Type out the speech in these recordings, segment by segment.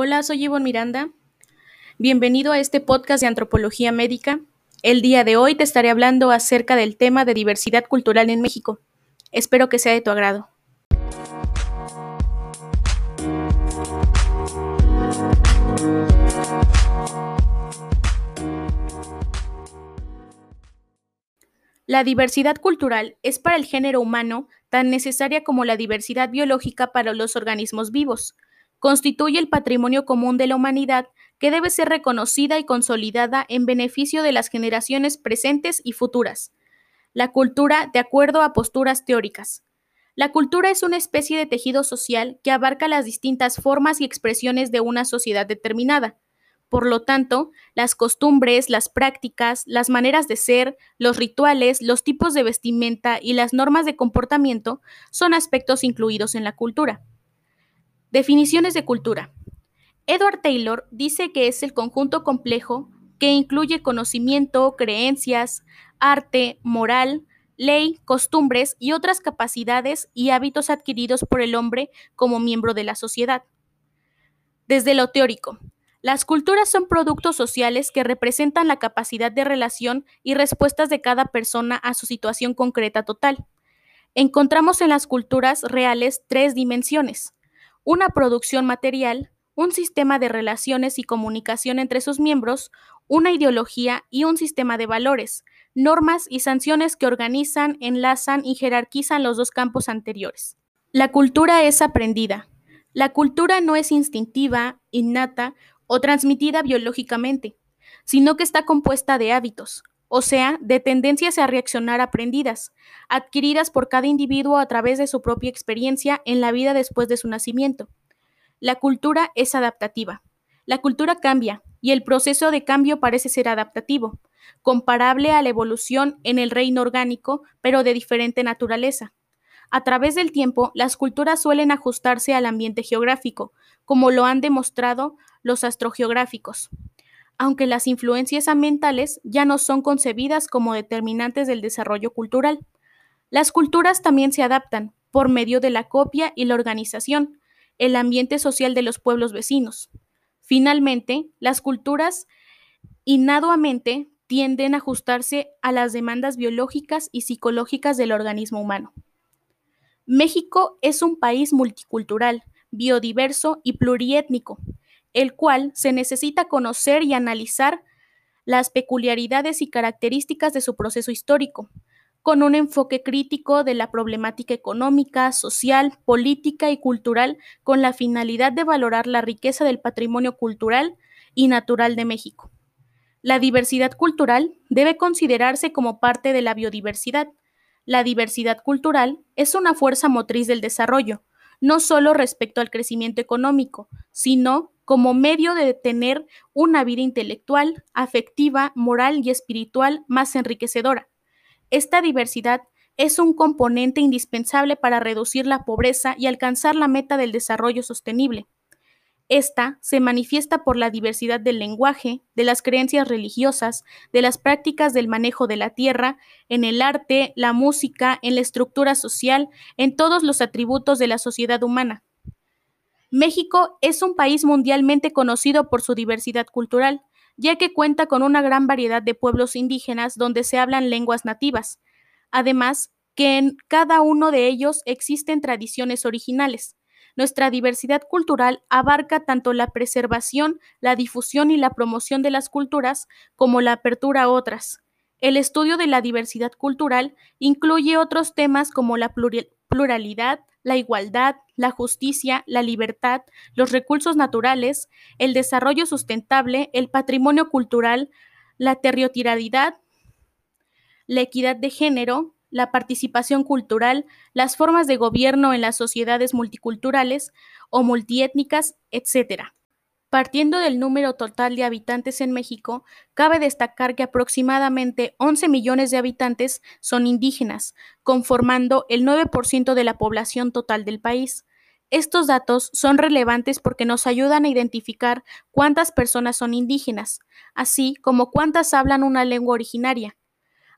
Hola, soy Ivonne Miranda. Bienvenido a este podcast de antropología médica. El día de hoy te estaré hablando acerca del tema de diversidad cultural en México. Espero que sea de tu agrado. La diversidad cultural es para el género humano tan necesaria como la diversidad biológica para los organismos vivos constituye el patrimonio común de la humanidad que debe ser reconocida y consolidada en beneficio de las generaciones presentes y futuras. La cultura de acuerdo a posturas teóricas. La cultura es una especie de tejido social que abarca las distintas formas y expresiones de una sociedad determinada. Por lo tanto, las costumbres, las prácticas, las maneras de ser, los rituales, los tipos de vestimenta y las normas de comportamiento son aspectos incluidos en la cultura. Definiciones de cultura. Edward Taylor dice que es el conjunto complejo que incluye conocimiento, creencias, arte, moral, ley, costumbres y otras capacidades y hábitos adquiridos por el hombre como miembro de la sociedad. Desde lo teórico, las culturas son productos sociales que representan la capacidad de relación y respuestas de cada persona a su situación concreta total. Encontramos en las culturas reales tres dimensiones una producción material, un sistema de relaciones y comunicación entre sus miembros, una ideología y un sistema de valores, normas y sanciones que organizan, enlazan y jerarquizan los dos campos anteriores. La cultura es aprendida. La cultura no es instintiva, innata o transmitida biológicamente, sino que está compuesta de hábitos, o sea, de tendencias a reaccionar aprendidas, adquiridas por cada individuo a través de su propia experiencia en la vida después de su nacimiento. La cultura es adaptativa. La cultura cambia y el proceso de cambio parece ser adaptativo, comparable a la evolución en el reino orgánico, pero de diferente naturaleza. A través del tiempo, las culturas suelen ajustarse al ambiente geográfico, como lo han demostrado los astrogeográficos aunque las influencias ambientales ya no son concebidas como determinantes del desarrollo cultural. Las culturas también se adaptan por medio de la copia y la organización, el ambiente social de los pueblos vecinos. Finalmente, las culturas inaduamente tienden a ajustarse a las demandas biológicas y psicológicas del organismo humano. México es un país multicultural, biodiverso y pluriétnico, el cual se necesita conocer y analizar las peculiaridades y características de su proceso histórico, con un enfoque crítico de la problemática económica, social, política y cultural, con la finalidad de valorar la riqueza del patrimonio cultural y natural de México. La diversidad cultural debe considerarse como parte de la biodiversidad. La diversidad cultural es una fuerza motriz del desarrollo, no solo respecto al crecimiento económico, sino como medio de tener una vida intelectual, afectiva, moral y espiritual más enriquecedora. Esta diversidad es un componente indispensable para reducir la pobreza y alcanzar la meta del desarrollo sostenible. Esta se manifiesta por la diversidad del lenguaje, de las creencias religiosas, de las prácticas del manejo de la tierra, en el arte, la música, en la estructura social, en todos los atributos de la sociedad humana. México es un país mundialmente conocido por su diversidad cultural, ya que cuenta con una gran variedad de pueblos indígenas donde se hablan lenguas nativas. Además, que en cada uno de ellos existen tradiciones originales. Nuestra diversidad cultural abarca tanto la preservación, la difusión y la promoción de las culturas como la apertura a otras. El estudio de la diversidad cultural incluye otros temas como la pluralidad, la igualdad, la justicia, la libertad, los recursos naturales, el desarrollo sustentable, el patrimonio cultural, la territorialidad, la equidad de género, la participación cultural, las formas de gobierno en las sociedades multiculturales o multiétnicas, etc. Partiendo del número total de habitantes en México, cabe destacar que aproximadamente 11 millones de habitantes son indígenas, conformando el 9% de la población total del país. Estos datos son relevantes porque nos ayudan a identificar cuántas personas son indígenas, así como cuántas hablan una lengua originaria.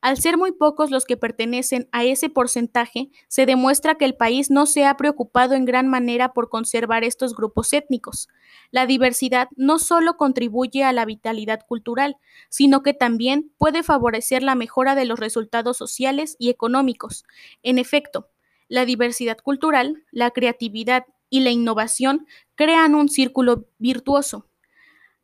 Al ser muy pocos los que pertenecen a ese porcentaje, se demuestra que el país no se ha preocupado en gran manera por conservar estos grupos étnicos. La diversidad no solo contribuye a la vitalidad cultural, sino que también puede favorecer la mejora de los resultados sociales y económicos. En efecto, la diversidad cultural, la creatividad y la innovación crean un círculo virtuoso,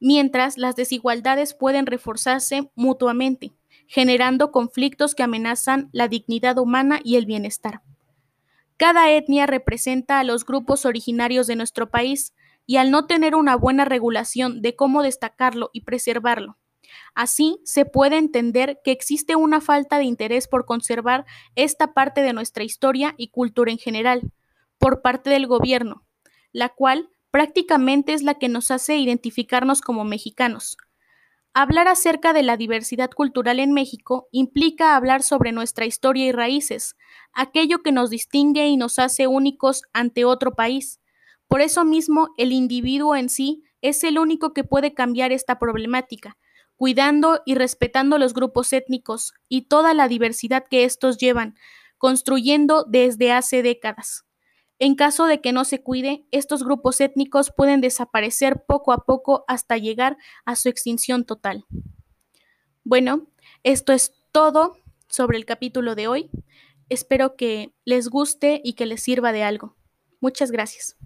mientras las desigualdades pueden reforzarse mutuamente generando conflictos que amenazan la dignidad humana y el bienestar. Cada etnia representa a los grupos originarios de nuestro país y al no tener una buena regulación de cómo destacarlo y preservarlo, Así se puede entender que existe una falta de interés por conservar esta parte de nuestra historia y cultura en general, por parte del gobierno, la cual prácticamente es la que nos hace identificarnos como mexicanos, Hablar acerca de la diversidad cultural en México implica hablar sobre nuestra historia y raíces, aquello que nos distingue y nos hace únicos ante otro país. Por eso mismo, el individuo en sí es el único que puede cambiar esta problemática, cuidando y respetando los grupos étnicos y toda la diversidad que estos llevan, construyendo desde hace décadas. En caso de que no se cuide, estos grupos étnicos pueden desaparecer poco a poco hasta llegar a su extinción total. Bueno, esto es todo sobre el capítulo de hoy. Espero que les guste y que les sirva de algo. Muchas gracias.